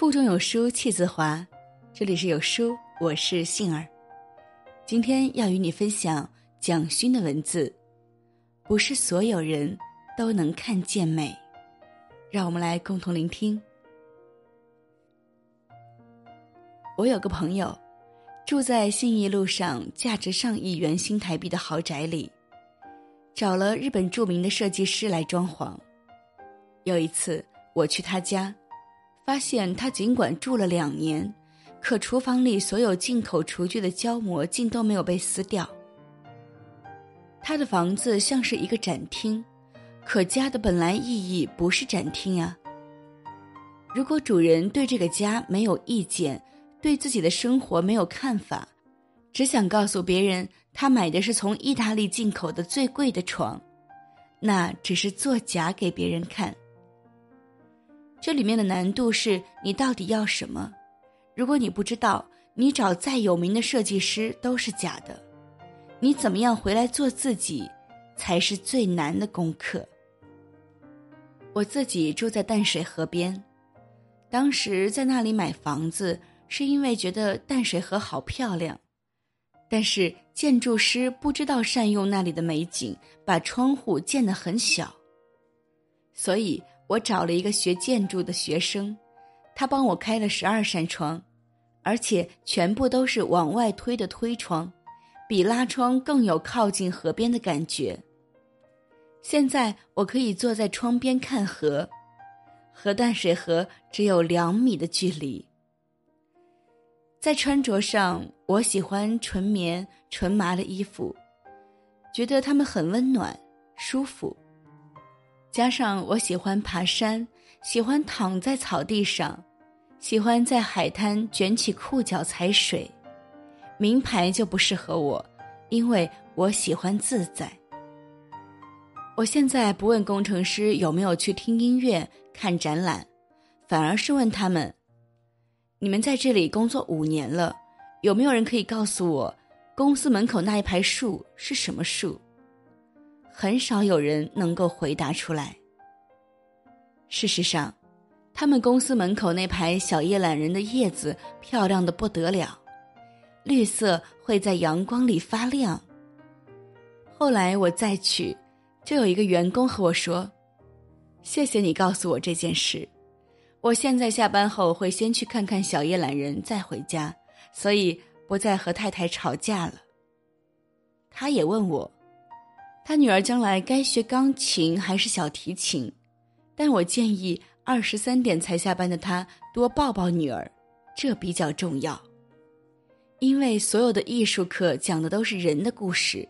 腹中有书气自华，这里是有书，我是杏儿。今天要与你分享蒋勋的文字。不是所有人都能看见美，让我们来共同聆听。我有个朋友，住在信义路上价值上亿元新台币的豪宅里，找了日本著名的设计师来装潢。有一次我去他家。发现他尽管住了两年，可厨房里所有进口厨具的胶膜竟都没有被撕掉。他的房子像是一个展厅，可家的本来意义不是展厅呀。如果主人对这个家没有意见，对自己的生活没有看法，只想告诉别人他买的是从意大利进口的最贵的床，那只是作假给别人看。这里面的难度是你到底要什么？如果你不知道，你找再有名的设计师都是假的。你怎么样回来做自己，才是最难的功课。我自己住在淡水河边，当时在那里买房子，是因为觉得淡水河好漂亮，但是建筑师不知道善用那里的美景，把窗户建得很小，所以。我找了一个学建筑的学生，他帮我开了十二扇窗，而且全部都是往外推的推窗，比拉窗更有靠近河边的感觉。现在我可以坐在窗边看河，和淡水河只有两米的距离。在穿着上，我喜欢纯棉纯麻的衣服，觉得它们很温暖舒服。加上我喜欢爬山，喜欢躺在草地上，喜欢在海滩卷起裤脚踩水，名牌就不适合我，因为我喜欢自在。我现在不问工程师有没有去听音乐、看展览，反而是问他们：你们在这里工作五年了，有没有人可以告诉我，公司门口那一排树是什么树？很少有人能够回答出来。事实上，他们公司门口那排小叶懒人的叶子漂亮的不得了，绿色会在阳光里发亮。后来我再去，就有一个员工和我说：“谢谢你告诉我这件事，我现在下班后会先去看看小叶懒人，再回家，所以不再和太太吵架了。”他也问我。他女儿将来该学钢琴还是小提琴？但我建议二十三点才下班的他多抱抱女儿，这比较重要。因为所有的艺术课讲的都是人的故事。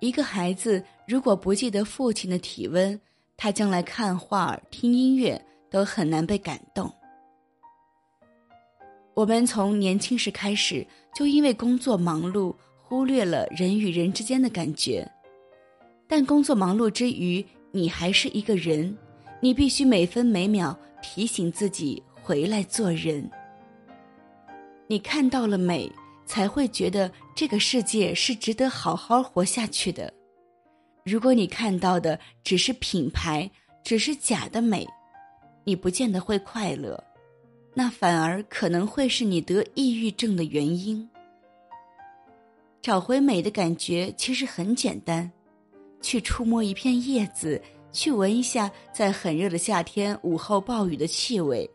一个孩子如果不记得父亲的体温，他将来看画、听音乐都很难被感动。我们从年轻时开始就因为工作忙碌，忽略了人与人之间的感觉。但工作忙碌之余，你还是一个人，你必须每分每秒提醒自己回来做人。你看到了美，才会觉得这个世界是值得好好活下去的。如果你看到的只是品牌，只是假的美，你不见得会快乐，那反而可能会是你得抑郁症的原因。找回美的感觉其实很简单。去触摸一片叶子，去闻一下在很热的夏天午后暴雨的气味，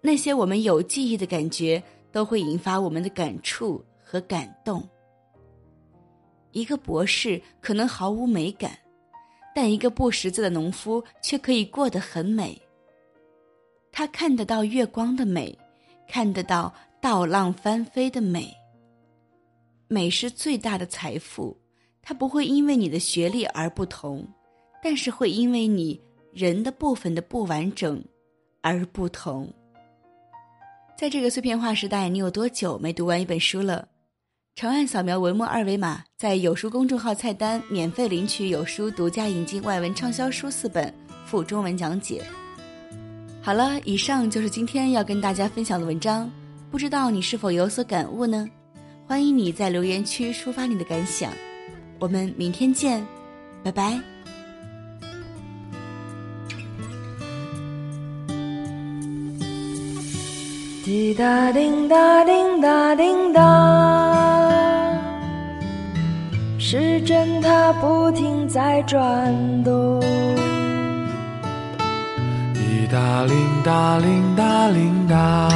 那些我们有记忆的感觉，都会引发我们的感触和感动。一个博士可能毫无美感，但一个不识字的农夫却可以过得很美。他看得到月光的美，看得到稻浪翻飞的美。美是最大的财富。它不会因为你的学历而不同，但是会因为你人的部分的不完整而不同。在这个碎片化时代，你有多久没读完一本书了？长按扫描文末二维码，在有书公众号菜单免费领取有书独家引进外文畅销书四本，附中文讲解。好了，以上就是今天要跟大家分享的文章，不知道你是否有所感悟呢？欢迎你在留言区抒发你的感想。我们明天见，拜拜。滴答叮答叮答叮答，时针它不停在转动。滴答铃答铃答铃答，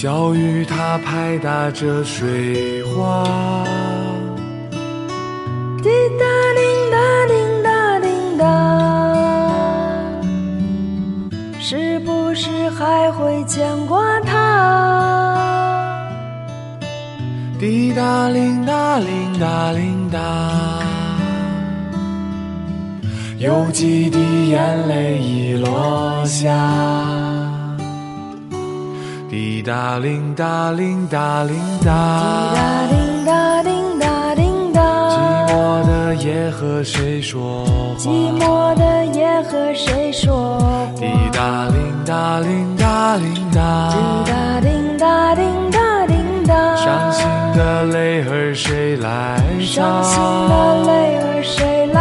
小雨它拍打着水花。滴答铃答铃答铃答，是不是还会牵挂他？滴答铃答铃答铃答，有几滴眼泪已落下。滴答铃答铃答铃滴答答，叮答叮答叮答，寂寞的夜和谁说寂？寞的夜和谁说滴话？答铃答铃答铃答，滴答叮答叮答叮答，伤心的泪儿谁来伤心？的泪儿谁来